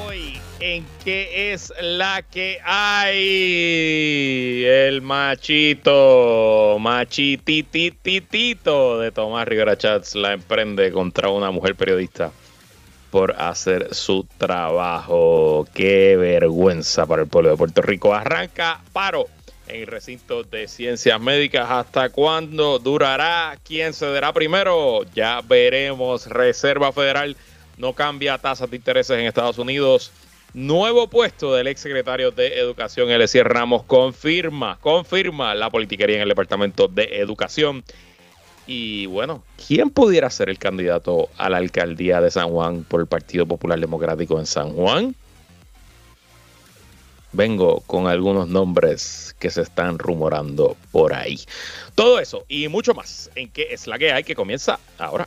hoy en qué es la que hay. El machito, machitititito de Tomás Rivera Chats la emprende contra una mujer periodista por hacer su trabajo. Qué vergüenza para el pueblo de Puerto Rico. Arranca paro en el recinto de ciencias médicas. ¿Hasta cuándo durará? ¿Quién cederá primero? Ya veremos. Reserva Federal no cambia tasas de intereses en Estados Unidos. Nuevo puesto del exsecretario de Educación, Eliezer Ramos, confirma, confirma la politiquería en el Departamento de Educación. Y bueno, ¿quién pudiera ser el candidato a la alcaldía de San Juan por el Partido Popular Democrático en San Juan? Vengo con algunos nombres que se están rumorando por ahí. Todo eso y mucho más en qué es la que hay que comienza ahora.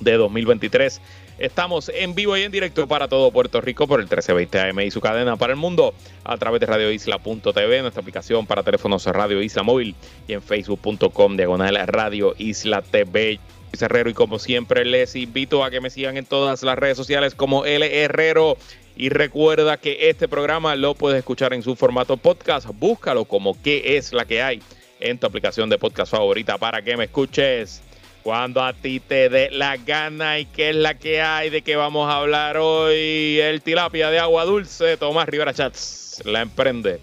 de 2023. Estamos en vivo y en directo para todo Puerto Rico por el 1320 AM y su cadena para el mundo a través de radioisla.tv, nuestra aplicación para teléfonos Radio Isla Móvil y en facebook.com diagonal Radio Isla TV. Herrero y como siempre les invito a que me sigan en todas las redes sociales como L Herrero y recuerda que este programa lo puedes escuchar en su formato podcast, búscalo como qué es la que hay en tu aplicación de podcast favorita para que me escuches cuando a ti te dé la gana y qué es la que hay, de qué vamos a hablar hoy. El tilapia de agua dulce, Tomás Rivera Chats, la emprende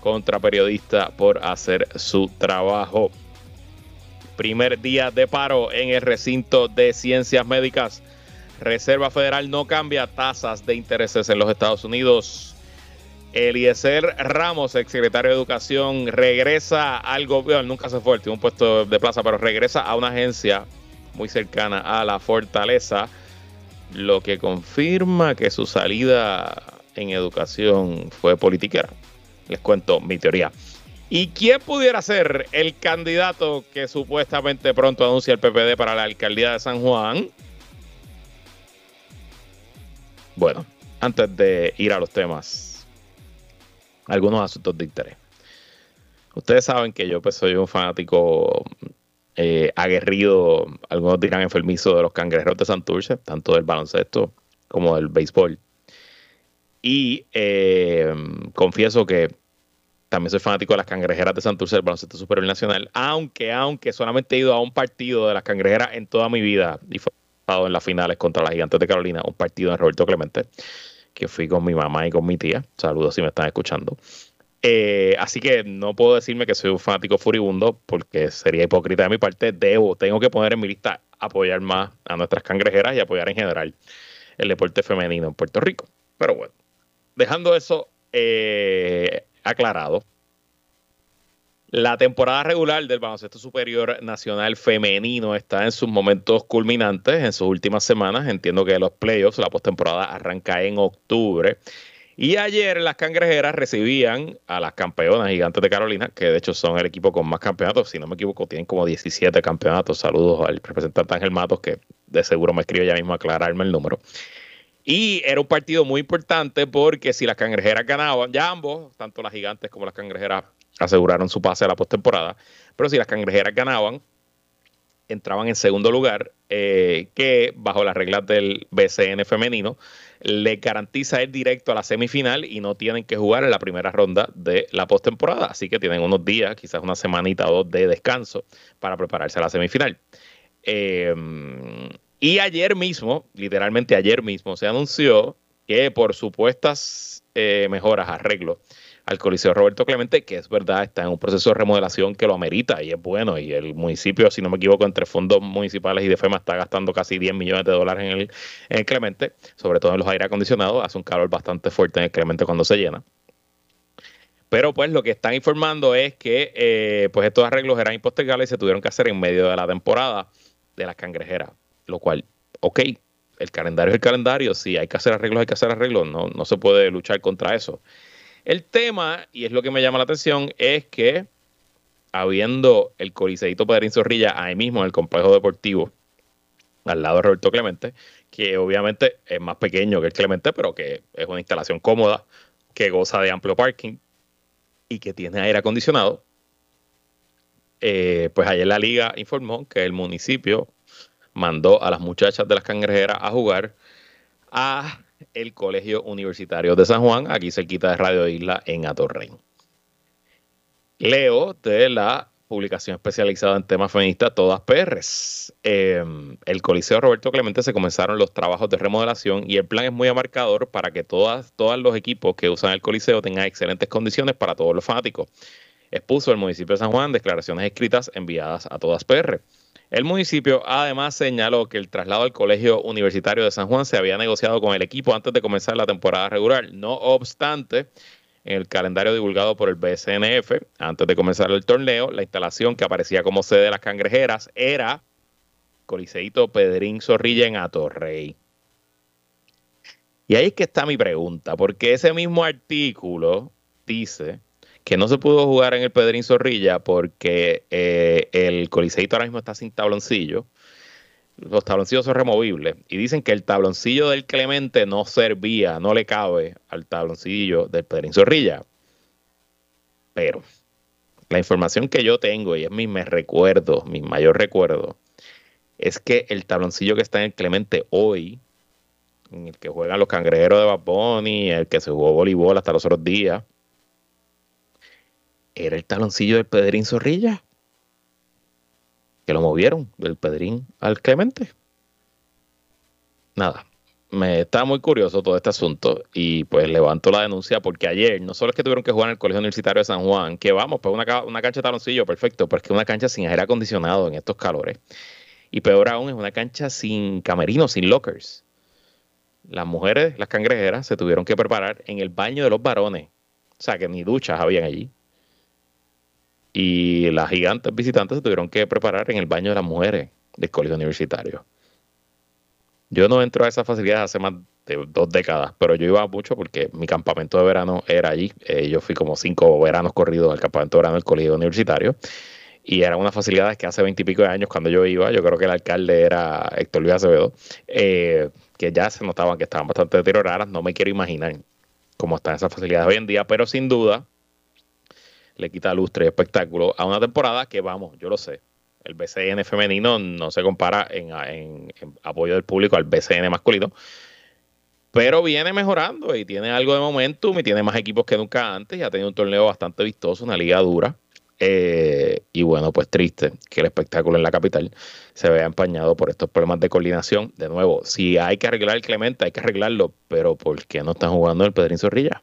contra periodista por hacer su trabajo. Primer día de paro en el recinto de ciencias médicas. Reserva Federal no cambia tasas de intereses en los Estados Unidos. Eliezer Ramos, exsecretario de Educación, regresa al gobierno, nunca se fue, tiene un puesto de plaza, pero regresa a una agencia muy cercana a la fortaleza, lo que confirma que su salida en educación fue politiquera. Les cuento mi teoría. ¿Y quién pudiera ser el candidato que supuestamente pronto anuncia el PPD para la alcaldía de San Juan? Bueno, antes de ir a los temas algunos asuntos de interés. Ustedes saben que yo pues, soy un fanático eh, aguerrido, algunos dirán enfermizo de los cangrejeros de Santurce, tanto del baloncesto como del béisbol. Y eh, confieso que también soy fanático de las cangrejeras de Santurce del baloncesto superior nacional, aunque, aunque solamente he ido a un partido de las cangrejeras en toda mi vida y fue en las finales contra las gigantes de Carolina, un partido de Roberto Clemente que fui con mi mamá y con mi tía. Saludos si me están escuchando. Eh, así que no puedo decirme que soy un fanático furibundo porque sería hipócrita de mi parte. Debo, tengo que poner en mi lista apoyar más a nuestras cangrejeras y apoyar en general el deporte femenino en Puerto Rico. Pero bueno, dejando eso eh, aclarado, la temporada regular del baloncesto superior nacional femenino está en sus momentos culminantes, en sus últimas semanas. Entiendo que los playoffs, la postemporada arranca en octubre. Y ayer las cangrejeras recibían a las campeonas gigantes de Carolina, que de hecho son el equipo con más campeonatos. Si no me equivoco, tienen como 17 campeonatos. Saludos al representante Ángel Matos, que de seguro me escribe ya mismo a aclararme el número. Y era un partido muy importante porque si las cangrejeras ganaban, ya ambos, tanto las gigantes como las cangrejeras, aseguraron su pase a la postemporada. Pero si las cangrejeras ganaban, entraban en segundo lugar, eh, que bajo las reglas del BCN femenino le garantiza el directo a la semifinal y no tienen que jugar en la primera ronda de la postemporada. Así que tienen unos días, quizás una semanita o dos de descanso para prepararse a la semifinal. Eh, y ayer mismo, literalmente ayer mismo, se anunció que por supuestas eh, mejoras, arreglos al Coliseo Roberto Clemente, que es verdad, está en un proceso de remodelación que lo amerita y es bueno. Y el municipio, si no me equivoco, entre fondos municipales y de FEMA está gastando casi 10 millones de dólares en el, en Clemente, sobre todo en los aire acondicionados. Hace un calor bastante fuerte en el Clemente cuando se llena. Pero pues lo que están informando es que eh, pues estos arreglos eran impostergables y se tuvieron que hacer en medio de la temporada de las cangrejeras, lo cual ok, el calendario es el calendario, si hay que hacer arreglos, hay que hacer arreglos, no, no se puede luchar contra eso. El tema, y es lo que me llama la atención, es que habiendo el Coliseíto Pedrín Zorrilla ahí mismo en el complejo deportivo, al lado de Roberto Clemente, que obviamente es más pequeño que el Clemente, pero que es una instalación cómoda, que goza de amplio parking y que tiene aire acondicionado. Eh, pues ayer la liga informó que el municipio mandó a las muchachas de las cangrejeras a jugar a el Colegio Universitario de San Juan, aquí cerquita de Radio Isla en Atorrey. Leo de la publicación especializada en temas feministas, todas PRs. Em, el Coliseo Roberto Clemente se comenzaron los trabajos de remodelación y el plan es muy amarcador para que todas, todos los equipos que usan el Coliseo tengan excelentes condiciones para todos los fanáticos. Expuso el municipio de San Juan declaraciones escritas enviadas a todas PR. El municipio además señaló que el traslado al Colegio Universitario de San Juan se había negociado con el equipo antes de comenzar la temporada regular. No obstante, en el calendario divulgado por el BSNF, antes de comenzar el torneo, la instalación que aparecía como sede de las cangrejeras era Coliseito Pedrín Zorrilla en Atorrey. Y ahí es que está mi pregunta, porque ese mismo artículo dice que no se pudo jugar en el Pedrín Zorrilla porque eh, el Coliseito ahora mismo está sin tabloncillo. Los tabloncillos son removibles y dicen que el tabloncillo del Clemente no servía, no le cabe al tabloncillo del Pedrín Zorrilla. Pero la información que yo tengo, y es mi recuerdo, mi mayor recuerdo, es que el tabloncillo que está en el Clemente hoy, en el que juegan los cangrejeros de Baboni, el que se jugó voleibol hasta los otros días, era el taloncillo del Pedrín Zorrilla. Que lo movieron del Pedrín al Clemente. Nada, me está muy curioso todo este asunto y pues levanto la denuncia porque ayer no solo es que tuvieron que jugar en el Colegio Universitario de San Juan, que vamos, pues una, una cancha de taloncillo, perfecto, pero es que una cancha sin aire acondicionado en estos calores. Y peor aún, es una cancha sin camerinos, sin lockers. Las mujeres, las cangrejeras, se tuvieron que preparar en el baño de los varones. O sea, que ni duchas habían allí y las gigantes visitantes se tuvieron que preparar en el baño de las mujeres del colegio universitario. Yo no entro a esas facilidades hace más de dos décadas, pero yo iba mucho porque mi campamento de verano era allí. Eh, yo fui como cinco veranos corridos al campamento de verano del colegio universitario y eran unas facilidades que hace veintipico de años cuando yo iba, yo creo que el alcalde era Héctor Luis Acevedo, eh, que ya se notaban que estaban bastante deterioradas. No me quiero imaginar cómo están esas facilidades hoy en día, pero sin duda le quita lustre y espectáculo a una temporada que, vamos, yo lo sé, el BCN femenino no se compara en, apoyo del público al BCN masculino, pero viene mejorando y tiene algo de momentum y tiene más equipos que nunca antes y ha tenido un torneo bastante vistoso, una liga dura. Eh, y bueno, pues triste que el espectáculo en la capital se vea empañado por estos problemas de coordinación. De nuevo, si hay que arreglar el Clemente, hay que arreglarlo, pero ¿por qué no están jugando el Pedrín Zorrilla?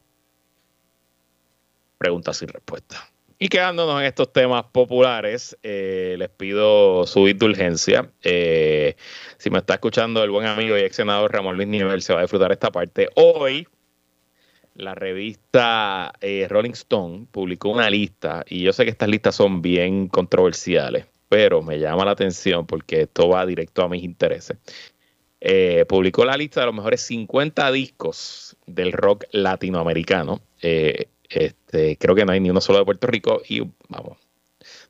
Preguntas sin respuesta. Y quedándonos en estos temas populares, eh, les pido su indulgencia. Eh, si me está escuchando el buen amigo y ex senador Ramón Luis Nivel, se va a disfrutar esta parte. Hoy, la revista eh, Rolling Stone publicó una lista, y yo sé que estas listas son bien controversiales, pero me llama la atención porque esto va directo a mis intereses. publicó la lista de los mejores 50 discos del rock latinoamericano. Este, creo que no hay ni uno solo de Puerto Rico y vamos,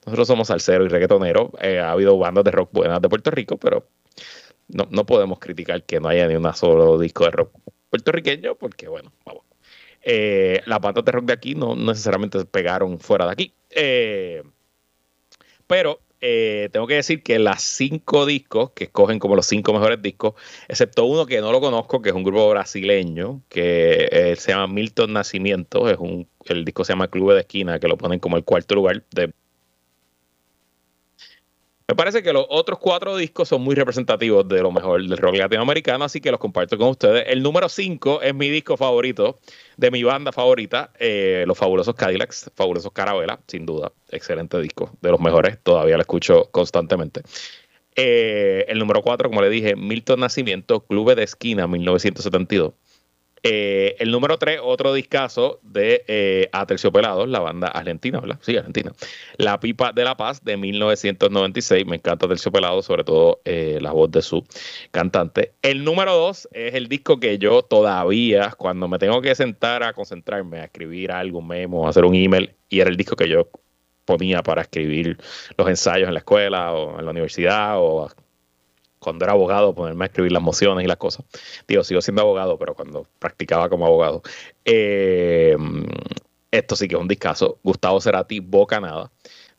nosotros somos salsero y reggaetonero. Eh, ha habido bandas de rock buenas de Puerto Rico, pero no, no podemos criticar que no haya ni un solo disco de rock puertorriqueño, porque bueno, vamos. Eh, las bandas de rock de aquí no necesariamente pegaron fuera de aquí. Eh, pero eh, tengo que decir que las cinco discos que escogen como los cinco mejores discos, excepto uno que no lo conozco, que es un grupo brasileño, que eh, se llama Milton Nacimiento, es un, el disco se llama Club de Esquina, que lo ponen como el cuarto lugar de me parece que los otros cuatro discos son muy representativos de lo mejor del rock latinoamericano, así que los comparto con ustedes. El número 5 es mi disco favorito de mi banda favorita, eh, Los Fabulosos Cadillacs, Fabulosos Carabela, sin duda. Excelente disco, de los mejores, todavía lo escucho constantemente. Eh, el número 4, como le dije, Milton Nacimiento, Club de Esquina, 1972. Eh, el número 3, otro discazo de eh, Aterciopelados, la banda argentina, ¿verdad? Sí, argentina. La Pipa de la Paz de 1996. Me encanta Aterciopelados, sobre todo eh, la voz de su cantante. El número 2 es el disco que yo todavía, cuando me tengo que sentar a concentrarme, a escribir algo, memo, a hacer un email, y era el disco que yo ponía para escribir los ensayos en la escuela o en la universidad o cuando era abogado, ponerme a escribir las mociones y las cosas. Digo, sigo siendo abogado, pero cuando practicaba como abogado. Eh, esto sí que es un discazo. Gustavo Cerati, Boca Nada,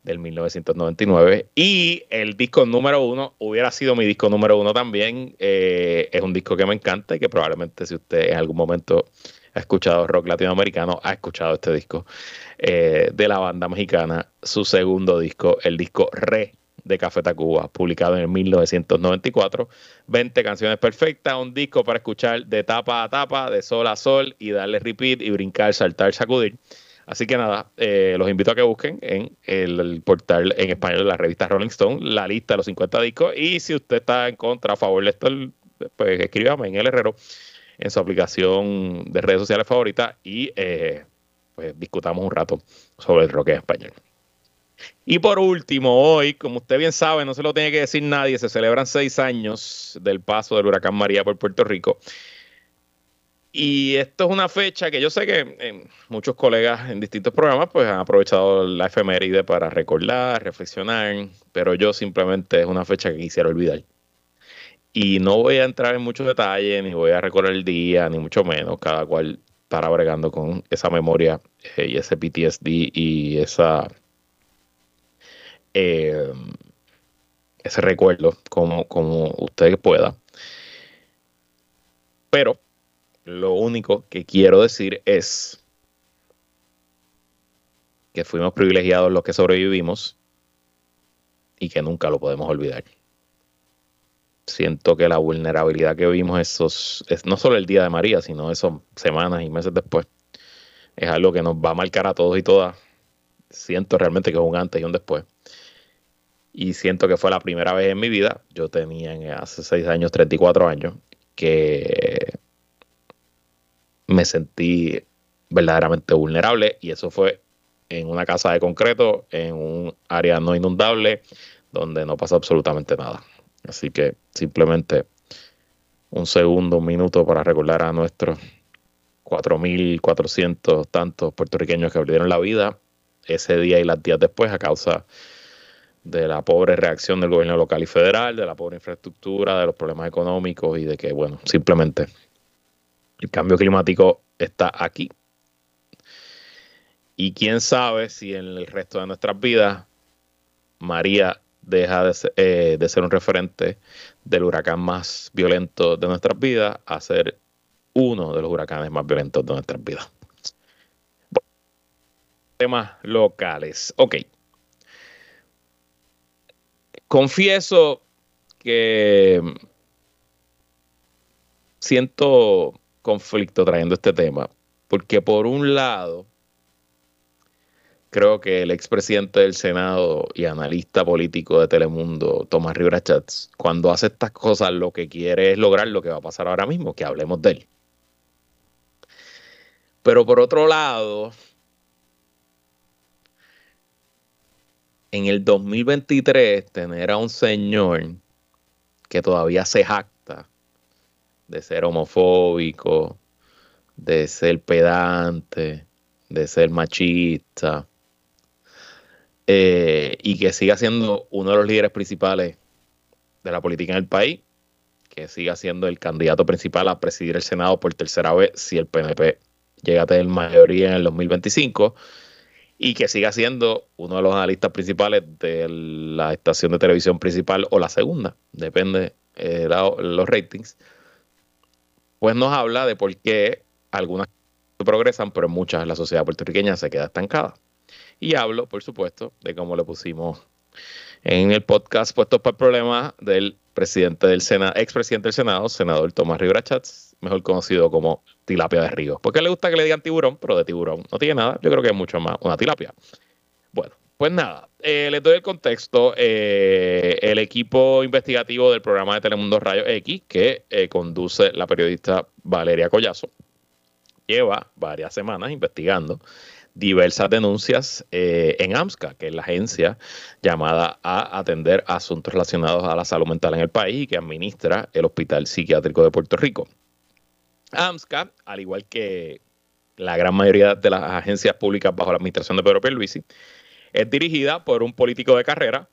del 1999. Y el disco número uno hubiera sido mi disco número uno también. Eh, es un disco que me encanta y que probablemente si usted en algún momento ha escuchado rock latinoamericano, ha escuchado este disco eh, de la banda mexicana, su segundo disco, el disco Re de Café Tacuba, publicado en el 1994. 20 canciones perfectas, un disco para escuchar de tapa a tapa, de sol a sol y darle repeat y brincar, saltar, sacudir. Así que nada, eh, los invito a que busquen en el, portal en español de la revista Rolling Stone la lista de los 50 discos. Y si usted está en contra, a favor de esto, pues escríbame en el Herrero en su aplicación de redes sociales favorita y eh, pues discutamos un rato sobre el rock en español. Y por último, hoy, como usted bien sabe, no se lo tiene que decir nadie, se celebran seis años del paso del huracán María por Puerto Rico. Y esto es una fecha que yo sé que eh, muchos colegas en distintos programas pues han aprovechado la efeméride para recordar, reflexionar, pero yo simplemente es una fecha que quisiera olvidar. Y no voy a entrar en muchos detalles, ni voy a recordar el día, ni mucho menos, cada cual para bregando con esa memoria eh, y ese PTSD y esa eh, ese recuerdo como, como usted pueda. Pero lo único que quiero decir es que fuimos privilegiados los que sobrevivimos y que nunca lo podemos olvidar. Siento que la vulnerabilidad que vimos esos, es no solo el día de María, sino esas semanas y meses después, es algo que nos va a marcar a todos y todas. Siento realmente que es un antes y un después y siento que fue la primera vez en mi vida, yo tenía hace seis años, 34 años, que me sentí verdaderamente vulnerable y eso fue en una casa de concreto, en un área no inundable, donde no pasa absolutamente nada. Así que simplemente un segundo, un minuto para recordar a nuestros 4.400 tantos puertorriqueños que perdieron la vida ese día y las días después a causa de la pobre reacción del gobierno local y federal, de la pobre infraestructura, de los problemas económicos y de que, bueno, simplemente el cambio climático está aquí. Y quién sabe si en el resto de nuestras vidas María deja de ser, eh, un referente del huracán más violento de nuestras vidas a ser uno de los huracanes más violentos de nuestras vidas. temas locales. Ok confieso que siento conflicto trayendo este tema, porque por un lado, creo que el expresidente del Senado y analista político de Telemundo, Tomás Rivera Chats, cuando hace estas cosas, lo que quiere es lograr lo que va a pasar ahora mismo, que hablemos de él. Pero por otro lado, en el 2023 tener a un señor que todavía se jacta de ser homofóbico, de ser pedante, de ser machista, eh, y que siga siendo uno de los líderes principales de la política en el país, que siga siendo el candidato principal a presidir el Senado por tercera vez si el PNP llega a tener mayoría en el 2025 y que siga siendo uno de los analistas principales de la estación de televisión principal o la segunda, depende de eh, los ratings, pues nos habla de por qué algunas progresan, pero muchas la sociedad puertorriqueña se queda estancada. Y hablo, por supuesto, de cómo le pusimos en el podcast puestos para el problema del presidente del Senado, expresidente del Senado, senador Tomás Rivera Chats, mejor conocido como tilapia de río. Porque le gusta que le digan tiburón, pero de tiburón no tiene nada. Yo creo que es mucho más una tilapia. Bueno, pues nada, eh, les doy el contexto. Eh, el equipo investigativo del programa de Telemundo Rayo X, que eh, conduce la periodista Valeria Collazo, lleva varias semanas investigando diversas denuncias en AMSCA, que es la agencia llamada a atender asuntos relacionados a la salud mental en el país y que administra el Hospital Psiquiátrico de Puerto Rico. AMSCA, al igual que la gran mayoría de las agencias públicas bajo la administración de Pedro Pierluisi, es dirigida por un político de carrera,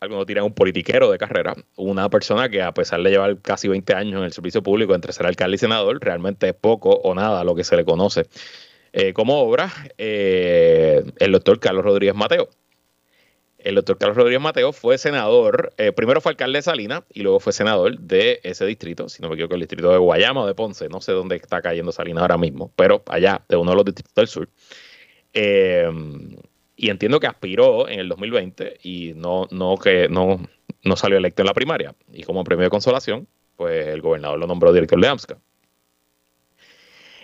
algunos tiran un politiquero de carrera, una persona que a pesar de llevar casi 20 años en el servicio público entre ser alcalde y senador, realmente es poco o nada lo que se le conoce eh, como obra, eh, el doctor Carlos Rodríguez Mateo. El doctor Carlos Rodríguez Mateo fue senador, eh, primero fue alcalde de Salinas y luego fue senador de ese distrito, si no me equivoco, el distrito de Guayama o de Ponce, no sé dónde está cayendo Salinas ahora mismo, pero allá, de uno de los distritos del sur. y entiendo que aspiró en el 2020 y no, no, que, no, no salió electo en la primaria. Y como premio de consolación, pues el gobernador lo nombró director de AMSCA.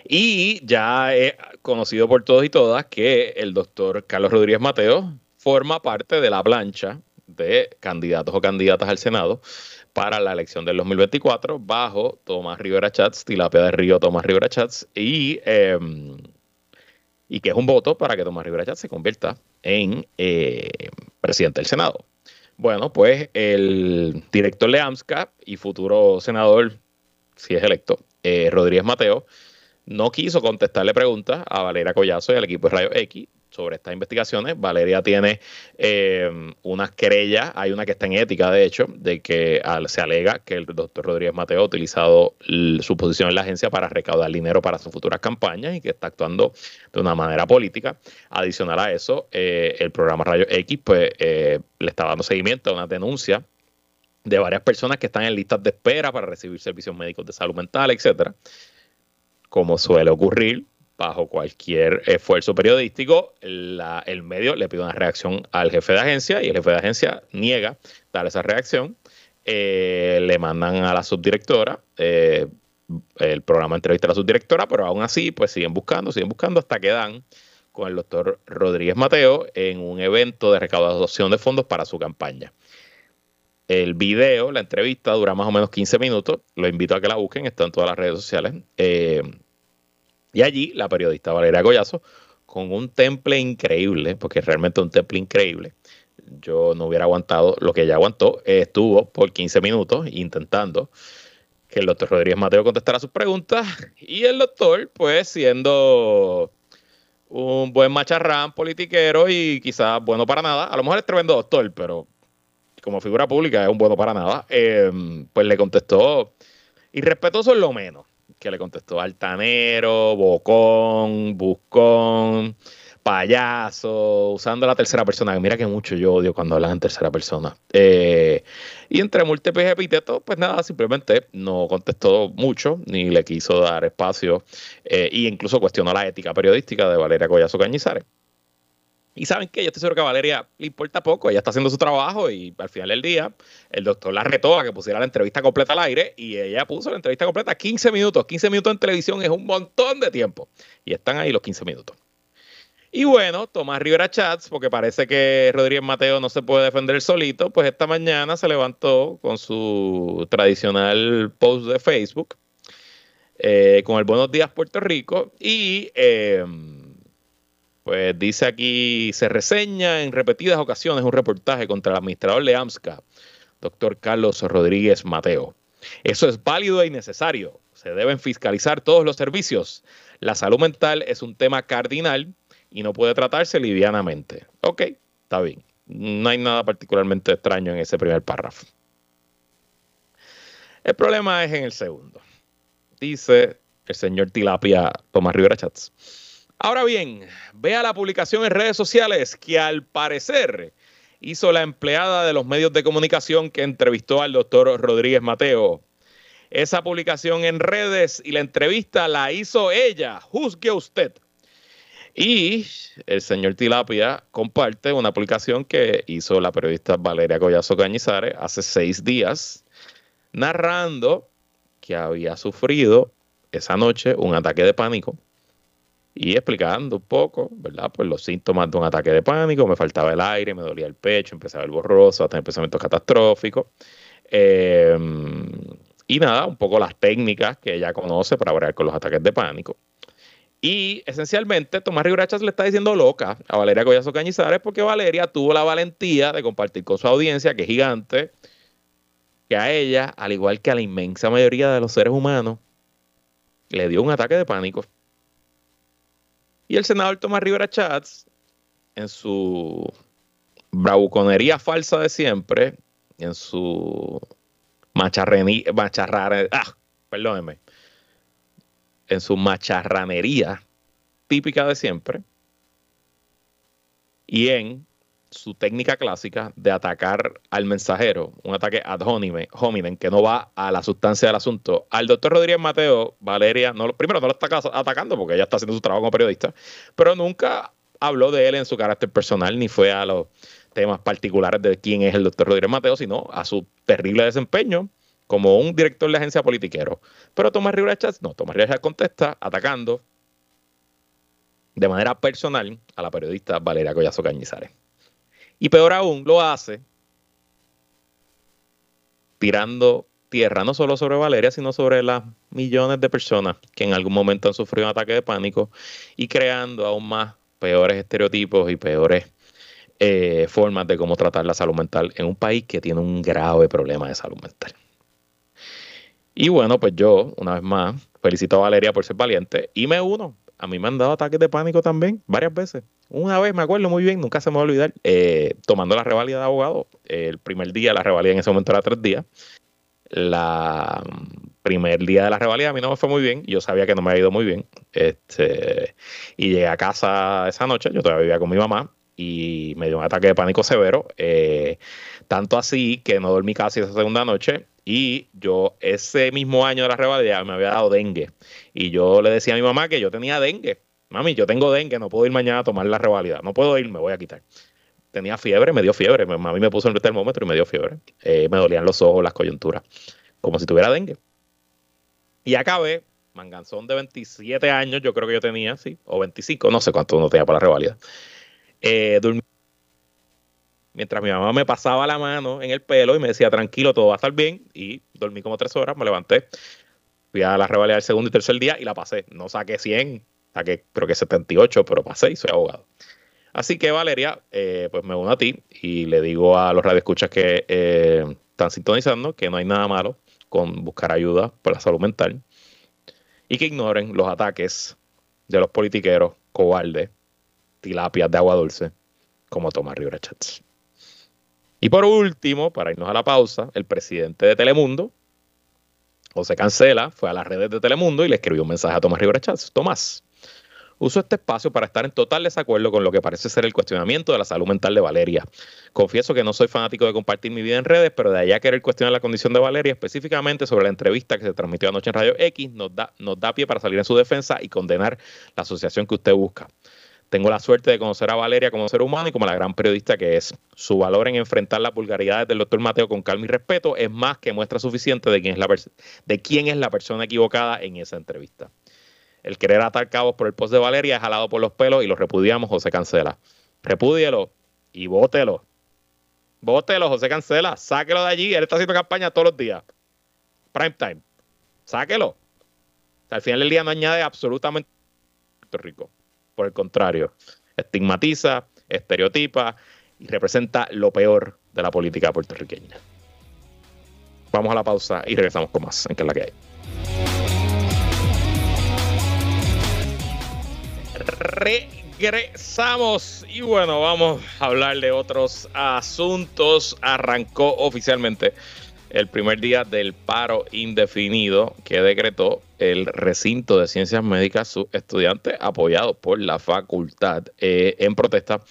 Y ya he conocido por todos y todas que el doctor Carlos Rodríguez Mateo forma parte de la plancha de candidatos o candidatas al Senado para la elección del 2024 bajo Tomás Rivera Chats, Tilapia de Río Tomás Rivera Chats, y, em, y que es un voto para que Tomás Rivera Chats se convierta en eh, presidente del Senado. Bueno, pues el director de AMSCA y futuro senador, si es electo, eh, Rodríguez Mateo, no quiso contestarle preguntas a Valeria Collazo y al equipo de Rayo X sobre estas investigaciones. Valeria tiene eh, unas querellas, hay una que está en ética, de hecho, de que se alega que el doctor Rodríguez Mateo ha utilizado su posición en la agencia para recaudar dinero para sus futuras campañas y que está actuando de una manera política. Adicional a eso, eh, el programa Rayo X pues, eh, le está dando seguimiento a una denuncia de varias personas que están en listas de espera para recibir servicios médicos de salud mental, etcétera como suele ocurrir bajo cualquier esfuerzo periodístico, el medio le pide una reacción al jefe de agencia y el jefe de agencia niega dar esa reacción. Eh, le mandan a la subdirectora, eh, el programa entrevista a la subdirectora, pero aún así, pues siguen buscando, siguen buscando hasta que dan con el doctor Rodríguez Mateo en un evento de recaudación de fondos para su campaña. El video, la entrevista, dura más o menos 15 minutos. Lo invito a que la busquen, está en todas las redes sociales. Eh, y allí la periodista Valeria Goyazo, con un temple increíble, porque realmente un temple increíble, yo no hubiera aguantado lo que ella aguantó, estuvo por 15 minutos intentando que el doctor Rodríguez Mateo contestara sus preguntas y el doctor, pues siendo un buen macharrán politiquero y quizás bueno para nada, a lo mejor es tremendo doctor, pero como figura pública es un bueno para nada, eh, pues le contestó, irrespetuoso es lo menos, que le contestó altanero, bocón, buscón, payaso, usando la tercera persona, mira que mucho yo odio cuando hablan en tercera persona. Eh, y entre múltiples epítetos, pues nada, simplemente no contestó mucho, ni le quiso dar espacio, e incluso cuestionó la ética periodística de Valeria Collazo Cañizares. Y saben que yo estoy seguro que a Valeria le importa poco, ella está haciendo su trabajo y al final del día el doctor la retó a que pusiera la entrevista completa al aire y ella puso la entrevista completa 15 minutos. 15 minutos en televisión es un montón de tiempo. Y están ahí los 15 minutos. Y bueno, Tomás Rivera Chats, porque parece que Rodríguez Mateo no se puede defender solito, pues esta mañana se levantó con su tradicional post de Facebook eh, con el Buenos Días Puerto Rico y... Eh, pues dice aquí, se reseña en repetidas ocasiones un reportaje contra el administrador de AMSCA, doctor Carlos Rodríguez Mateo. Eso es válido y necesario. Se deben fiscalizar todos los servicios. La salud mental es un tema cardinal y no puede tratarse livianamente. Ok, está bien. No hay nada particularmente extraño en ese primer párrafo. El problema es en el segundo. Dice el señor Tilapia Tomás Rivera Chats. Ahora bien, vea la publicación en redes sociales que al parecer hizo la empleada de los medios de comunicación que entrevistó al doctor Rodríguez Mateo. Esa publicación en redes y la entrevista la hizo ella, juzgue usted. Y el señor Tilapia comparte una publicación que hizo la periodista Valeria Collazo Cañizares hace seis días, narrando que había sufrido esa noche un ataque de pánico y explicando un poco, ¿verdad? Pues los síntomas de un ataque de pánico, me faltaba el aire, me dolía el pecho, empezaba el borroso, a tener pensamientos catastróficos. Em, y nada, un poco las técnicas que ella conoce para bregar con los ataques de pánico. Y esencialmente Tomás Rivera le está diciendo loca a Valeria Collazo Cañizares porque Valeria tuvo la valentía de compartir con su audiencia, que es gigante, que a ella, al igual que a la inmensa mayoría de los seres humanos, le dio un ataque de pánico. Y el senador Tomás Rivera Chats, en su bravuconería falsa de siempre, en su macharrar, ah, perdónenme, en su macharranería típica de siempre y en su técnica clásica de atacar al mensajero, un ataque ad hominem, que no va a la sustancia del asunto. Al doctor Rodríguez Mateo, Valeria, primero no lo está atacando porque ella está haciendo su trabajo como periodista, pero nunca habló de él en su carácter personal ni fue a los temas particulares de quién es el doctor Rodríguez Mateo, sino a su terrible desempeño como un director de agencia politiquero. Pero Tomás Rivera Chats, no, Tomás Rivera contesta atacando de manera personal a la periodista Valeria Collazo Cañizares. Y peor aún, lo hace tirando tierra no solo sobre Valeria, sino sobre las millones de personas que en algún momento han sufrido un ataque de pánico y creando aún más peores estereotipos y peores eh, formas de cómo tratar la salud mental en un país que tiene un grave problema de salud mental. Y bueno, pues yo, una vez más, felicito a Valeria por ser valiente y me uno. A mí me han dado ataques de pánico también, varias veces. Una vez, me acuerdo muy bien, nunca se me va a olvidar, eh, tomando la revalida de abogado. el primer día, la revalida en ese momento era tres días. La primer día de la revalida a mí no me fue muy bien. Yo sabía que no me había ido muy bien. Este, y llegué a casa esa noche, yo todavía vivía con mi mamá y me dio un ataque de pánico severo. Eh, tanto así que no dormí casi esa segunda noche y yo ese mismo año de la revalida me había dado dengue. Y yo le decía a mi mamá que yo tenía dengue. Mami, yo tengo dengue, no puedo ir mañana a tomar la revalida. No puedo ir, me voy a quitar. Tenía fiebre, me dio fiebre. Mi mami me puso el termómetro y me dio fiebre. Eh, me dolían los ojos, las coyunturas. Como si tuviera dengue. Y acabé, manganzón de 27 años, yo creo que yo tenía, sí, o 25, no sé cuánto uno tenía para la revalida. Eh, mientras mi mamá me pasaba la mano en el pelo y me decía, tranquilo, todo va a estar bien. Y dormí como tres horas, me levanté, fui a la revalida el segundo y tercer día y la pasé. No saqué 100, saqué creo que 78, pero pasé y soy abogado. Así que Valeria, eh, pues me uno a ti y le digo a los radioescuchas que eh, están sintonizando que no hay nada malo con buscar ayuda por la salud mental y que ignoren los ataques de los politiqueros cobardes, tilapias de agua dulce, como Tomás Rivera Chats. Y por último, para irnos a la pausa, el presidente de Telemundo, José Cancela, fue a las redes de Telemundo y le escribió un mensaje a Tomás Rivera Chávez. Tomás, uso este espacio para estar en total desacuerdo con lo que parece ser el cuestionamiento de la salud mental de Valeria. Confieso que no soy fanático de compartir mi vida en redes, pero de allá querer cuestionar la condición de Valeria, específicamente sobre la entrevista que se transmitió anoche en Radio X, nos da, nos da pie para salir en su defensa y condenar la asociación que usted busca. Tengo la suerte de conocer a Valeria como ser humano y como la gran periodista que es. Su valor en enfrentar las vulgaridades del doctor Mateo con calma y respeto es más que muestra suficiente de quién es la, de quién es la persona equivocada en esa entrevista. El querer atar cabos por el post de Valeria es jalado por los pelos y lo repudiamos, José Cancela. Repúdielo y bótelo. Bótelo, José Cancela. Sáquelo de allí. Él está haciendo campaña todos los días. Prime time. Sáquelo. al final del día no añade absolutamente Puerto Rico. Por el contrario, estigmatiza, estereotipa y representa lo peor de la política puertorriqueña. Vamos a la pausa y regresamos con más en que es la que hay. Regresamos y bueno, vamos a hablar de otros asuntos. Arrancó oficialmente el primer día del paro indefinido que decretó el recinto de ciencias médicas, sus estudiantes apoyados por la facultad eh, en protesta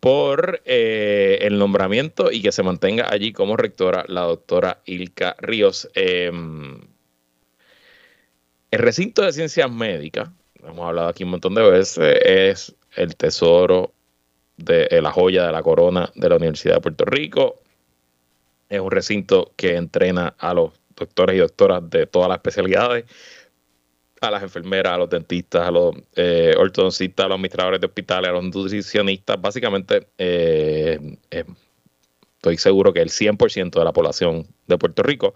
por eh, el nombramiento y que se mantenga allí como rectora la doctora Ilka Ríos. Em, el recinto de ciencias médicas, hemos hablado aquí un montón de veces, es el tesoro de la joya de la corona de la Universidad de Puerto Rico es un recinto que entrena a los doctores y doctoras de todas las especialidades, a las enfermeras, a los dentistas, a los eh, ortodoncistas, a los administradores de hospitales, a los nutricionistas. Básicamente, eh, eh, estoy seguro que el 100% de la población de Puerto Rico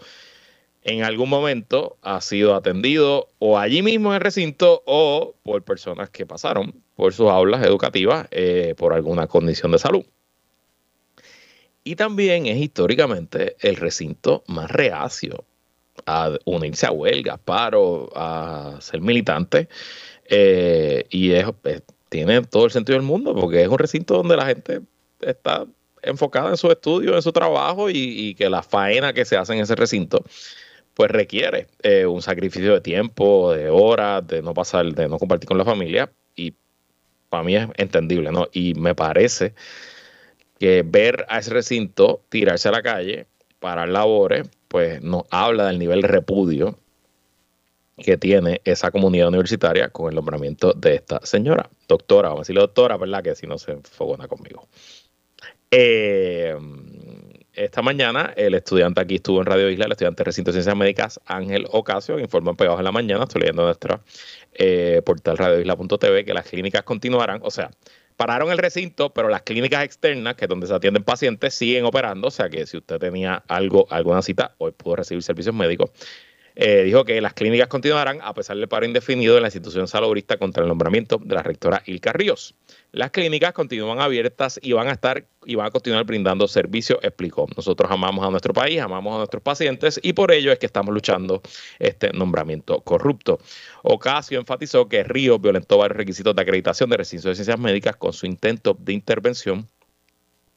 en algún momento ha sido atendido o allí mismo en el recinto o por personas que pasaron por sus aulas educativas eh, por alguna condición de salud. Y también es históricamente el recinto más reacio a unirse a huelgas, paro, a ser militante. Eh, y es, tiene todo el sentido del mundo porque es un recinto donde la gente está enfocada en su estudio, en su trabajo y, que la faena que se hace en ese recinto pues requiere eh, un sacrificio de tiempo, de horas, de no pasar, de no compartir con la familia y para mí es entendible, ¿no? Y me parece que ver a ese recinto tirarse a la calle para labores, pues nos habla del nivel de repudio que tiene esa comunidad universitaria con el nombramiento de esta señora, doctora, vamos a decirle doctora, ¿verdad? Que si no se enfogona conmigo. Eh, esta mañana el estudiante aquí estuvo en Radio Isla, el estudiante de recinto de ciencias médicas Ángel Ocasio, informó Pegados en la mañana, estoy leyendo nuestra eh, portal radioisla.tv que las clínicas continuarán, o sea, pararon el recinto, pero las clínicas externas, que es donde se atienden pacientes, siguen operando, o sea que si usted tenía algo, alguna cita, hoy pudo recibir servicios médicos. Eh, dijo que las clínicas continuarán a pesar del paro indefinido de la institución salubrista contra el nombramiento de la rectora Ilka Ríos. Las clínicas continúan abiertas y van a estar y van a continuar brindando servicio, explicó. Nosotros amamos a nuestro país, amamos a nuestros pacientes y por ello es que estamos luchando este nombramiento corrupto. Ocasio enfatizó que Ríos violentó varios requisitos de acreditación de recinto de ciencias médicas con su intento de intervención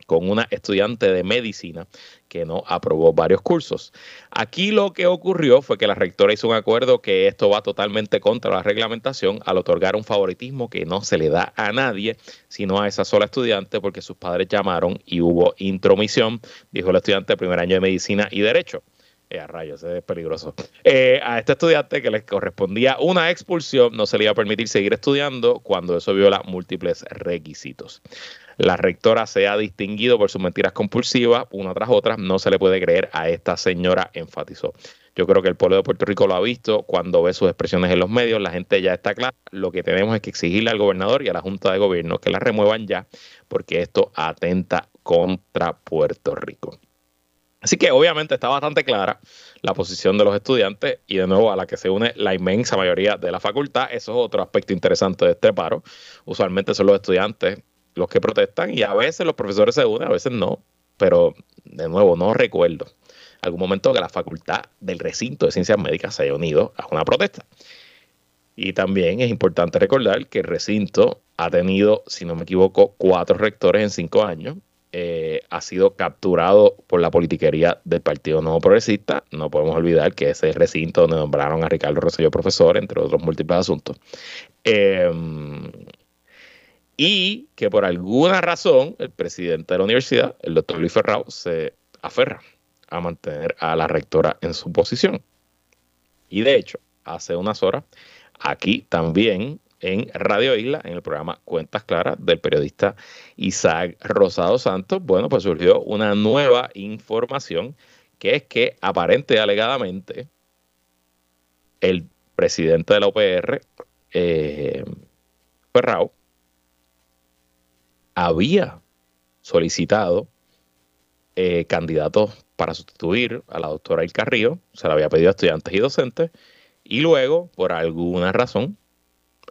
con una estudiante de medicina que no aprobó varios cursos. Aquí lo que ocurrió fue que la rectora hizo un acuerdo que esto va totalmente contra la reglamentación al otorgar un favoritismo que no se le da a nadie, sino a esa sola estudiante porque sus padres llamaron y hubo intromisión, dijo el estudiante de primer año de medicina y derecho. Eh, a rayos, es peligroso. Eh, a este estudiante que le correspondía una expulsión, no se le iba a permitir seguir estudiando cuando eso viola múltiples requisitos. La rectora se ha distinguido por sus mentiras compulsivas, una tras otra. No se le puede creer a esta señora, enfatizó. Yo creo que el pueblo de Puerto Rico lo ha visto cuando ve sus expresiones en los medios. La gente ya está clara. Lo que tenemos es que exigirle al gobernador y a la Junta de Gobierno que la remuevan ya, porque esto atenta contra Puerto Rico. Así que obviamente está bastante clara la posición de los estudiantes y de nuevo a la que se une la inmensa mayoría de la facultad. Eso es otro aspecto interesante de este paro. Usualmente son los estudiantes los que protestan y a veces los profesores se unen, a veces no, pero de nuevo no recuerdo algún momento que la facultad del recinto de ciencias médicas se haya unido a una protesta. Y también es importante recordar que el recinto ha tenido, si no me equivoco, cuatro rectores en cinco años. Eh, ha sido capturado por la politiquería del Partido Nuevo Progresista. No podemos olvidar que ese recinto donde nombraron a Ricardo Rosselló profesor, entre otros múltiples asuntos. Eh, y que por alguna razón el presidente de la universidad, el doctor Luis Ferrao, se aferra a mantener a la rectora en su posición. Y de hecho, hace unas horas, aquí también en Radio Isla, en el programa Cuentas Claras del periodista Isaac Rosado Santos, bueno, pues surgió una nueva información que es que aparente alegadamente el presidente de la OPR, eh, Ferrao, había solicitado eh, candidatos para sustituir a la doctora El Carrillo, se la había pedido a estudiantes y docentes, y luego, por alguna razón,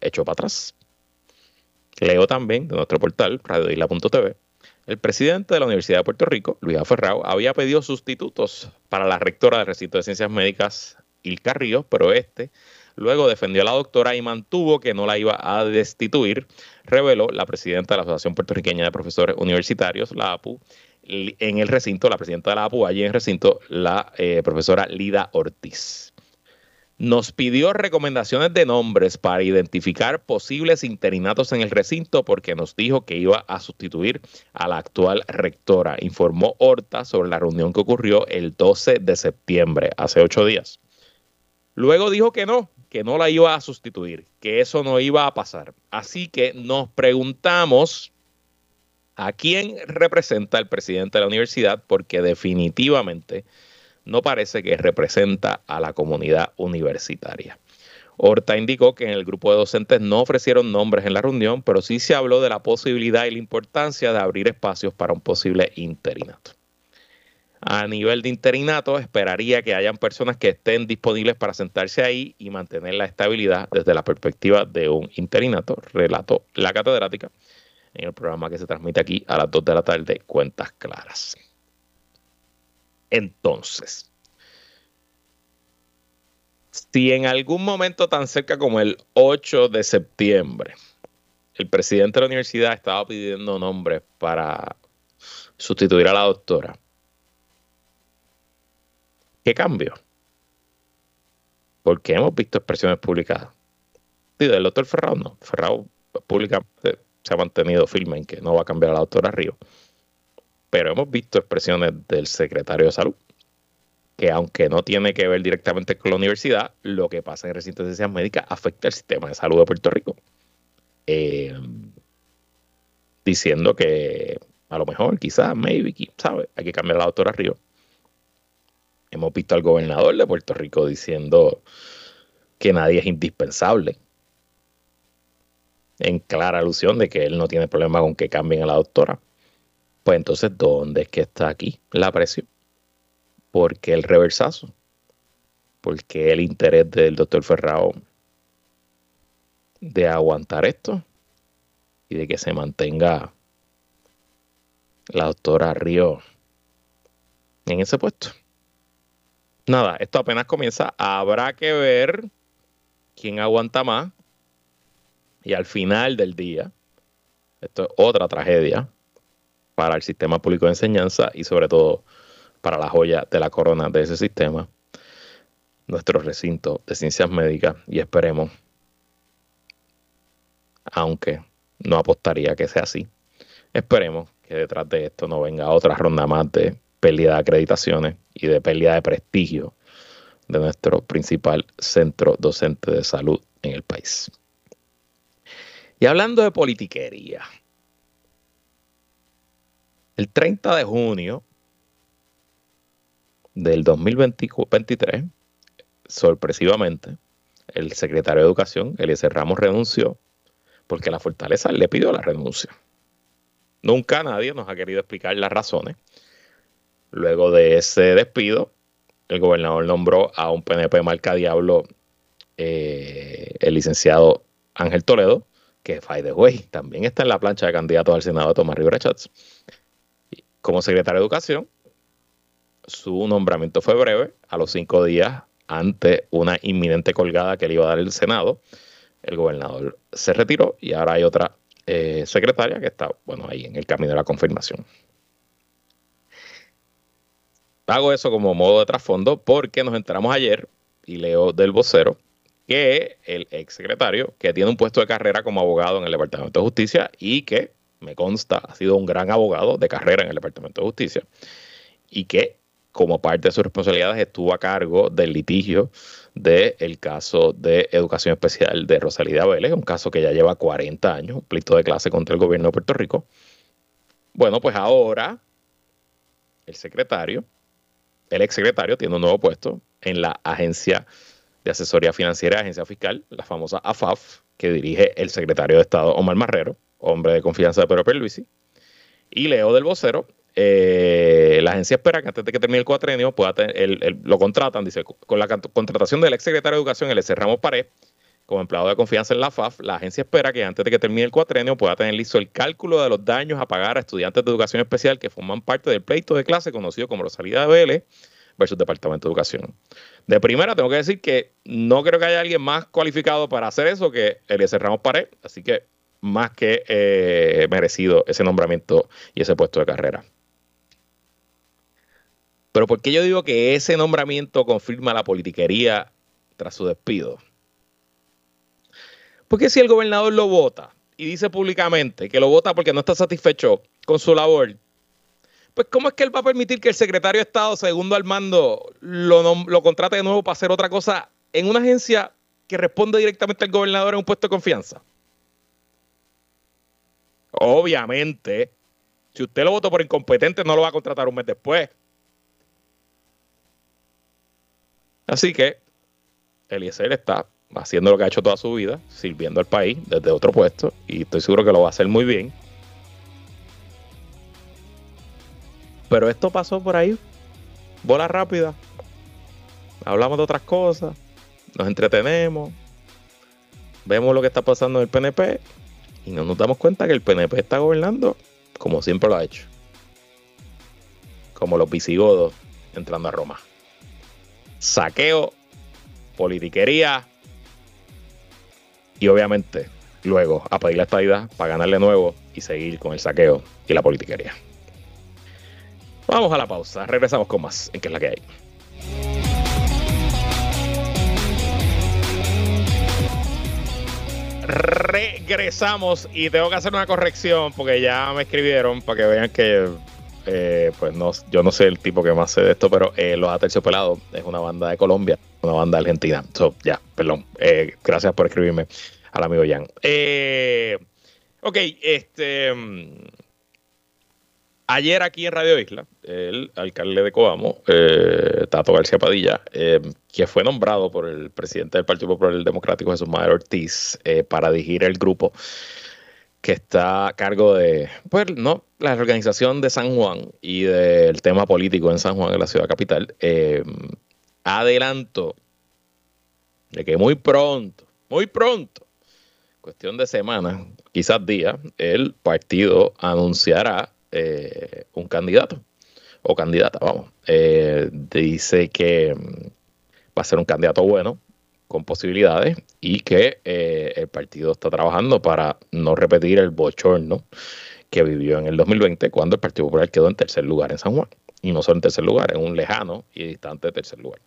echó para atrás. Leo también de nuestro portal, radioisla.tv, el presidente de la Universidad de Puerto Rico, Luis Aferrao, había pedido sustitutos para la rectora del recinto de ciencias médicas, Il Carrillo, pero este Luego defendió a la doctora y mantuvo que no la iba a destituir, reveló la presidenta de la Asociación Puertorriqueña de Profesores Universitarios, la APU, en el recinto, la presidenta de la APU, allí en el recinto, la eh, profesora Lida Ortiz. Nos pidió recomendaciones de nombres para identificar posibles interinatos en el recinto porque nos dijo que iba a sustituir a la actual rectora, informó Horta sobre la reunión que ocurrió el 12 de septiembre, hace ocho días. Luego dijo que no, que no la iba a sustituir, que eso no iba a pasar. Así que nos preguntamos a quién representa el presidente de la universidad, porque definitivamente no parece que representa a la comunidad universitaria. Horta indicó que en el grupo de docentes no ofrecieron nombres en la reunión, pero sí se habló de la posibilidad y la importancia de abrir espacios para un posible interinato. A nivel de interinato, esperaría que hayan personas que estén disponibles para sentarse ahí y mantener la estabilidad desde la perspectiva de un interinato, relató la catedrática en el programa que se transmite aquí a las 2 de la tarde, Cuentas Claras. Entonces, si en algún momento tan cerca como el 8 de septiembre, el presidente de la universidad estaba pidiendo nombres para sustituir a la doctora, ¿qué cambio? Porque hemos visto expresiones publicadas. Y del doctor Ferrao no. Ferrao públicamente se ha mantenido firme en que no va a cambiar a la doctora Río. Pero hemos visto expresiones del secretario de salud que aunque no tiene que ver directamente con la universidad, lo que pasa en recintos de ciencias médicas afecta al sistema de salud de Puerto Rico. Eh, diciendo que a lo mejor, quizás, maybe, ¿sabe? Hay que cambiar a la doctora Río. Hemos visto al gobernador de Puerto Rico diciendo que nadie es indispensable. En clara alusión de que él no tiene problema con que cambien a la doctora. Pues entonces, ¿dónde es que está aquí la presión? ¿Por qué el reversazo? ¿Por qué el interés del doctor Ferrao de aguantar esto y de que se mantenga la doctora Río en ese puesto? Nada, esto apenas comienza. Habrá que ver quién aguanta más. Y al final del día, esto es otra tragedia para el sistema público de enseñanza y sobre todo para la joya de la corona de ese sistema, nuestro recinto de ciencias médicas y esperemos, aunque no apostaría que sea así, esperemos que detrás de esto no venga otra ronda más de pérdida de acreditaciones y de pérdida de prestigio de nuestro principal centro docente de salud en el país. Y hablando de politiquería, el 30 de junio del 2023, sorpresivamente, el secretario de Educación, Eliezer Ramos, renunció porque la Fortaleza le pidió la renuncia. Nunca nadie nos ha querido explicar las razones. Luego de ese despido, el gobernador nombró a un PNP marca diablo, eh, el licenciado Ángel Toledo, que, by the way, también está en la plancha de candidatos al Senado de Tomás Rivera Chats, como secretario de Educación, su nombramiento fue breve, a los cinco días ante una inminente colgada que le iba a dar el Senado, el gobernador se retiró y ahora hay otra eh, secretaria que está, bueno, ahí en el camino de la confirmación. Hago eso como modo de trasfondo porque nos enteramos ayer, y leo del vocero, que el ex secretario, que tiene un puesto de carrera como abogado en el Departamento de Justicia y que, me consta, ha sido un gran abogado de carrera en el Departamento de Justicia, y que como parte de sus responsabilidades, estuvo a cargo del litigio del caso de educación especial de Rosalía Vélez, un caso que ya lleva 40 años, un pleito de clase contra el gobierno de Puerto Rico. Bueno, pues ahora el secretario, el exsecretario, tiene un nuevo puesto en la Agencia de Asesoría Financiera, Agencia Fiscal, la famosa AFAF, que dirige el secretario de Estado Omar Marrero, hombre de confianza de Pedro Pierluisi. Y Leo del Vocero eh, la agencia espera que antes de que termine el cuatrenio pueda tener, lo contratan, dice, con la contratación del ex secretario de Educación, el Ramos Pared, como empleado de confianza en la FAF, la agencia espera que antes de que termine el cuatrenio pueda tener listo el cálculo de los daños a pagar a estudiantes de educación especial que forman parte del pleito de clase conocido como la salida de BL versus Departamento de Educación. De primera tengo que decir que no creo que haya alguien más cualificado para hacer eso que el Ramos Pared, así que más que eh, merecido ese nombramiento y ese puesto de carrera. Pero ¿por qué yo digo que ese nombramiento confirma la politiquería tras su despido? Porque si el gobernador lo vota y dice públicamente que lo vota porque no está satisfecho con su labor, pues ¿cómo es que él va a permitir que el secretario de Estado, segundo al mando, lo, contrate de nuevo para hacer otra cosa en una agencia que responde directamente al gobernador en un puesto de confianza? Obviamente, si usted lo votó por incompetente, no lo va a contratar un mes después. Así que Eliezer está haciendo lo que ha hecho toda su vida, sirviendo al país desde otro puesto, y estoy seguro que lo va a hacer muy bien. Pero esto pasó por ahí, bola rápida, hablamos de otras cosas, nos entretenemos, vemos lo que está pasando en el PNP y no nos damos cuenta que el PNP está gobernando como siempre lo ha hecho. Como los visigodos entrando a Roma. Saqueo, politiquería y obviamente luego a pedir la estadidad para ganarle nuevo y seguir con el saqueo y la politiquería. Vamos a la pausa, regresamos con más en qué es la que hay. Regresamos y tengo que hacer una corrección porque ya me escribieron para que vean que eh, pues no, yo no sé el tipo que más sé de esto, pero eh, Los Aterciopelados es una banda de Colombia, una banda argentina. So, ya, perdón. Eh, gracias por escribirme al amigo Jan. Eh, ok, este. Mm, ayer aquí en Radio Isla, el alcalde de Coamo, eh, Tato García Padilla, que fue nombrado por el presidente del Partido Popular Democrático, Jesús Madero Ortiz, para dirigir el grupo que está a cargo de, pues, no, la organización de San Juan y del tema político en San Juan, en la ciudad capital. adelanto de que muy pronto, muy pronto, cuestión de semanas, quizás días, el partido anunciará eh, un candidato o candidata, vamos. Eh, dice que mm, va a ser un candidato bueno, con posibilidades, y que eh, el partido está trabajando para no repetir el bochorno que vivió en el 2020 cuando el Partido Popular quedó en tercer lugar en San Juan. Y no solo en tercer lugar, en un lejano y distante tercer lugar.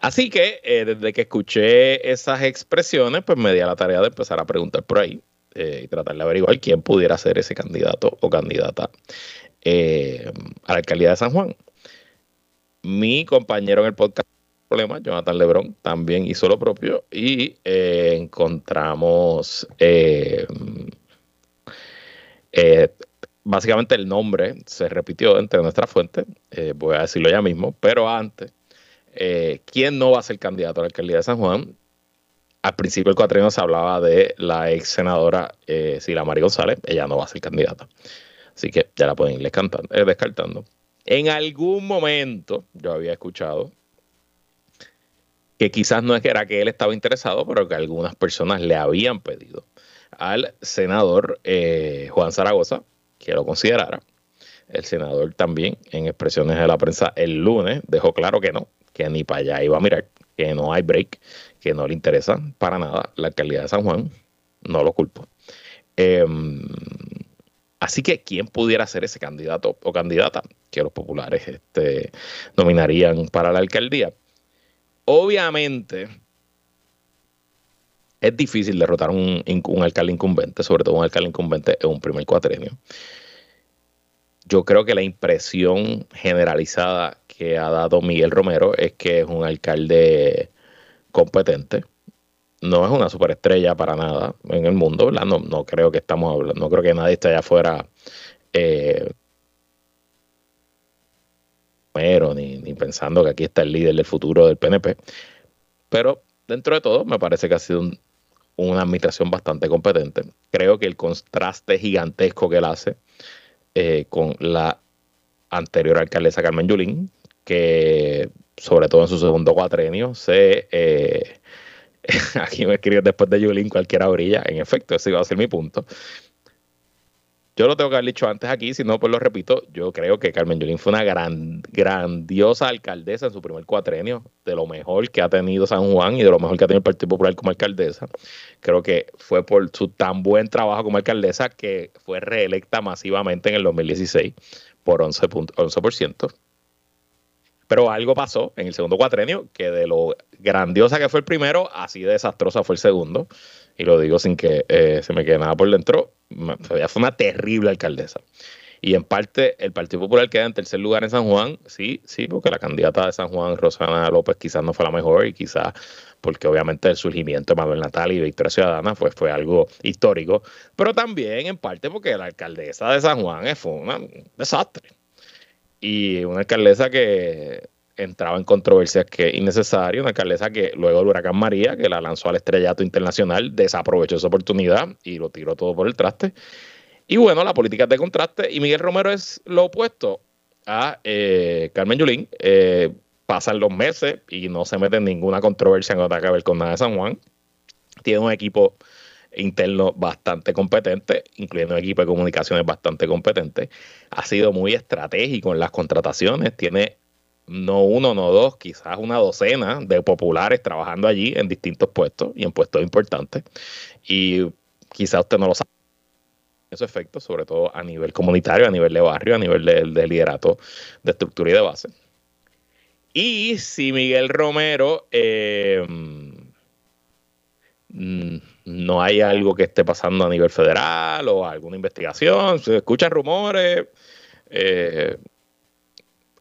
Así que desde que escuché esas expresiones, pues me di a la tarea de empezar a preguntar por ahí eh, y tratar de averiguar quién pudiera ser ese candidato o candidata eh, a la alcaldía de San Juan. Mi compañero en el podcast Jonathan Lebrón, también hizo lo propio y eh, encontramos básicamente el nombre se repitió entre nuestras fuentes, voy a decirlo ya mismo, pero antes, ¿quién no va a ser candidato a la alcaldía de San Juan? al principio del cuatrienio se hablaba de la ex senadora eh, Sila Mari González, ella no va a ser candidata. Así que ya la pueden ir eh, descartando. En algún momento yo había escuchado que quizás no es que era que él estaba interesado, pero que algunas personas le habían pedido al senador eh, Juan Zaragoza que lo considerara. El senador también, en expresiones de la prensa el lunes, dejó claro que no, que ni para allá iba a mirar, que no hay break, que no le interesa para nada la alcaldía de San Juan, no lo culpo. Em, así que, ¿quién pudiera ser ese candidato o candidata que los populares este, nominarían para la alcaldía? Obviamente, es difícil derrotar un, un alcalde incumbente, sobre todo un alcalde incumbente en un primer cuatrenio. Yo creo que la impresión generalizada que ha dado Miguel Romero es que es un alcalde competente. No es una superestrella para nada en el mundo, ¿verdad? No, creo que estamos hablando, no creo que nadie esté allá afuera eh, ni, ni pensando que aquí está el líder del futuro del PNP. Pero dentro de todo, me parece que ha sido una administración bastante competente. Creo que el contraste gigantesco que él hace eh, con la anterior alcaldesa Carmen Yulín, que sobre todo en su segundo cuatrenio, se... Eh, aquí me escribió después de Yulín, cualquiera brilla. En efecto, ese iba a ser mi punto. Yo lo tengo que haber dicho antes aquí, si no, pues lo repito. Yo creo que Carmen Yulín fue una gran, grandiosa alcaldesa en su primer cuatrenio, de lo mejor que ha tenido San Juan y de lo mejor que ha tenido el Partido Popular como alcaldesa. Creo que fue por su tan buen trabajo como alcaldesa que fue reelecta masivamente en el 2016 por 11%. 11%. Pero algo pasó en el segundo cuatrenio que de lo grandiosa que fue el primero, así de desastrosa fue el segundo. Y lo digo sin que eh, se me quede nada por dentro. Fue una terrible alcaldesa. Y en parte el Partido Popular queda en tercer lugar en San Juan, sí, sí, porque la candidata de San Juan, Rosana López, quizás no fue la mejor y quizás porque obviamente el surgimiento de Manuel Natal y Victoria Ciudadana fue, fue algo histórico, pero también en parte porque la alcaldesa de San Juan fue un desastre y una alcaldesa que entraba en controversias que innecesaria, una alcaldesa que luego del huracán María, que la lanzó al estrellato internacional, desaprovechó esa oportunidad y lo tiró todo por el traste. Y bueno, la política de contraste, y Miguel Romero es lo opuesto. a eh, Carmen Yulín. Eh, pasan los meses y no se mete en ninguna controversia en no tenga que ver con nada de San Juan. Tiene un equipo interno bastante competente, incluyendo un equipo de comunicaciones bastante competente. Ha sido muy estratégico en las contrataciones. Tiene no uno, no dos, quizás una docena de populares trabajando allí en distintos puestos y en puestos importantes. Y quizás usted no lo sabe esos efectos, sobre todo a nivel comunitario, a nivel de barrio, a nivel de, liderato de estructura y de base. Y si Miguel Romero eh, no hay algo que esté pasando a nivel federal o alguna investigación, se escuchan rumores, eh,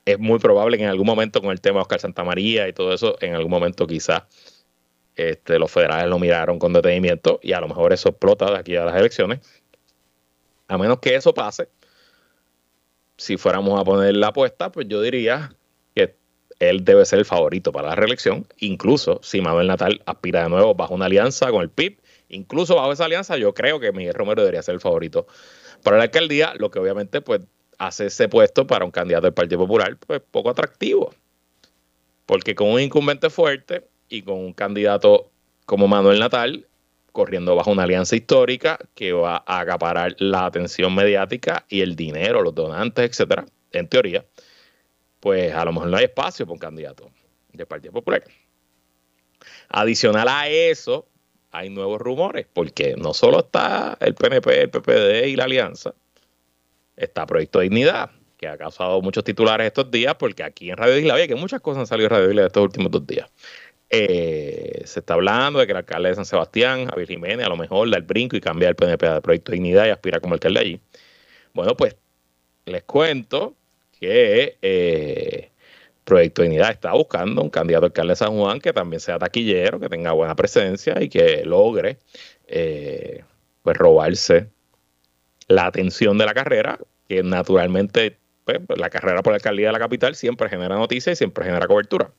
es muy probable que en algún momento con el tema de Oscar Santamaría y todo eso, en algún momento quizás este, los federales lo miraron con detenimiento y a lo mejor eso explota de aquí a las elecciones. A menos que eso pase, si fuéramos a poner la apuesta, pues yo diría que él debe ser el favorito para la reelección, incluso si Manuel Natal aspira de nuevo bajo una alianza con el PIB, incluso bajo esa alianza yo creo que Miguel Romero debería ser el favorito para la alcaldía, lo que obviamente pues hace ese puesto para un candidato del Partido Popular pues poco atractivo. Porque con un incumbente fuerte y con un candidato como Manuel Natal, corriendo bajo una alianza histórica que va a acaparar la atención mediática y el dinero, los donantes, etcétera, en teoría, pues a lo mejor no hay espacio para un candidato del Partido Popular. Adicional a eso, hay nuevos rumores, porque no solo está el PNP, el PPD y la alianza, está Proyecto Dignidad, que ha causado muchos titulares estos días, porque aquí en Radio Isla, que muchas cosas han salido en Radio Isla estos últimos dos días. Eh, se está hablando de que el alcalde de San Sebastián, Javier Jiménez, a lo mejor da el brinco y cambia el PNP de Proyecto Dignidad y aspira como alcalde allí. Bueno, pues les cuento que eh, Proyecto Dignidad está buscando un candidato alcalde de San Juan que también sea taquillero, que tenga buena presencia y que logre eh, pues robarse la atención de la carrera, que naturalmente pues, la carrera por la alcaldía de la capital siempre genera noticias y siempre genera cobertura.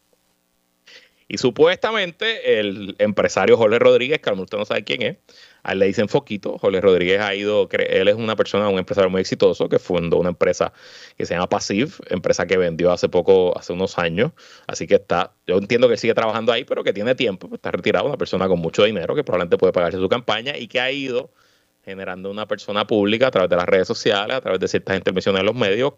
Y supuestamente el empresario Jorge Rodríguez, que a lo mejor usted no sabe quién es, a él le dicen Foquito. Jorge Rodríguez ha ido, él es una persona, un empresario muy exitoso que fundó una empresa que se llama Passive, empresa que vendió hace poco, hace unos años. Así que está, yo entiendo que sigue trabajando ahí, pero que tiene tiempo, pues está retirado, una persona con mucho dinero que probablemente puede pagarse su campaña y que ha ido generando una persona pública a través de las redes sociales, a través de ciertas intervenciones en los medios,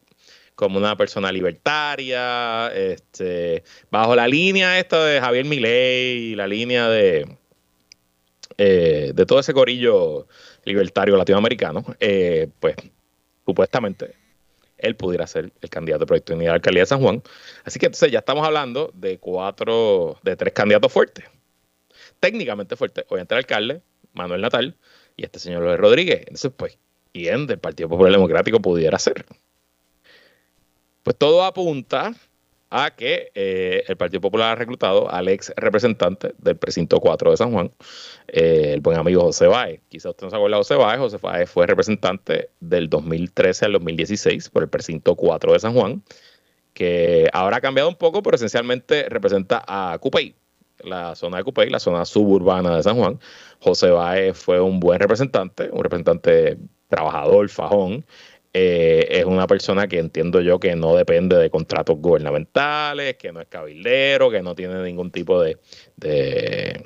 como una persona libertaria, este, bajo la línea esta de Javier Milei, la línea de, eh, de todo ese corillo libertario latinoamericano, eh, pues supuestamente él pudiera ser el candidato de Proyecto Unidad de la Alcaldía de San Juan. Así que entonces ya estamos hablando de cuatro, de tres candidatos fuertes. Técnicamente fuertes. Obviamente el alcalde, Manuel Natal, y este señor Luis Rodríguez. Entonces, pues, ¿quién del Partido Popular Democrático pudiera ser? Pues todo apunta a que eh, el Partido Popular ha reclutado al ex representante del precinto 4 de San Juan, eh, el buen amigo José Báez. Quizá usted no se acuerda de José Báez. José Báez fue representante del 2013 al 2016 por el precinto 4 de San Juan, que ahora ha cambiado un poco, pero esencialmente representa a Cupey, la zona de Cupey, la zona suburbana de San Juan. José Báez fue un buen representante, un representante trabajador, fajón. Eh, es una persona que entiendo yo que no depende de contratos gubernamentales, que no es cabildero, que no tiene ningún tipo de, de,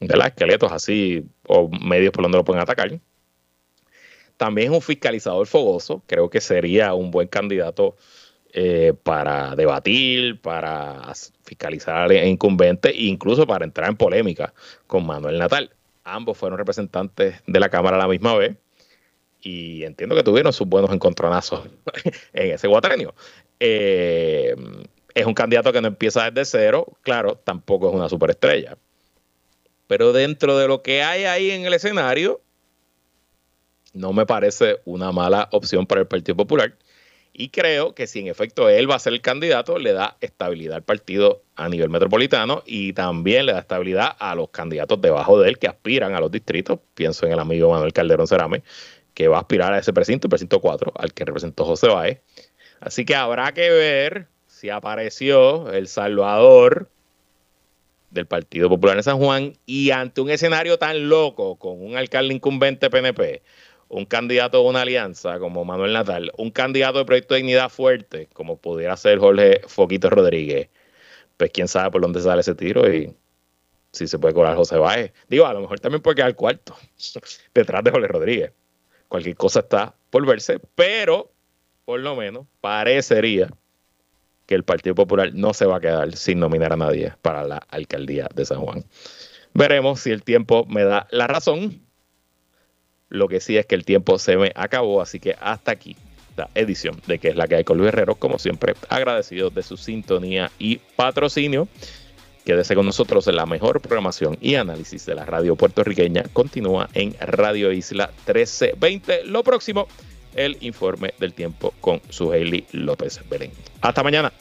esqueletos así o medios por donde lo pueden atacar. También es un fiscalizador fogoso, creo que sería un buen candidato eh, para debatir, para fiscalizar al incumbente e incluso para entrar en polémica con Manuel Natal. Ambos fueron representantes de la Cámara a la misma vez y entiendo que tuvieron sus buenos encontronazos en ese guatrenio. Eh, es un candidato que no empieza desde cero, claro, tampoco es una superestrella. Pero dentro de lo que hay ahí en el escenario, no me parece una mala opción para el Partido Popular. Y creo que si en efecto él va a ser el candidato, le da estabilidad al partido a nivel metropolitano y también le da estabilidad a los candidatos debajo de él que aspiran a los distritos. Pienso en el amigo Manuel Calderón Cerame, que va a aspirar a ese precinto, el precinto 4, al que representó José Báez. Así que habrá que ver si apareció el Salvador del Partido Popular en San Juan y ante un escenario tan loco con un alcalde incumbente PNP un candidato de una alianza como Manuel Natal, un candidato de Proyecto de Dignidad fuerte como pudiera ser Jorge Foquito Rodríguez, pues quién sabe por dónde sale ese tiro y si se puede colar José Báez. Digo, a lo mejor también puede quedar cuarto detrás de Jorge Rodríguez. Cualquier cosa está por verse, pero por lo menos parecería que el Partido Popular no se va a quedar sin nominar a nadie para la alcaldía de San Juan. Veremos si el tiempo me da la razón. Lo que sí es que el tiempo se me acabó, así que hasta aquí la edición de que es la que hay con Luis Herrero. Como siempre, agradecido de su sintonía y patrocinio. Quédese con nosotros en la mejor programación y análisis de la radio puertorriqueña. Continúa en Radio Isla 1320. Lo próximo, el informe del tiempo con su Hailey López Belén. Hasta mañana.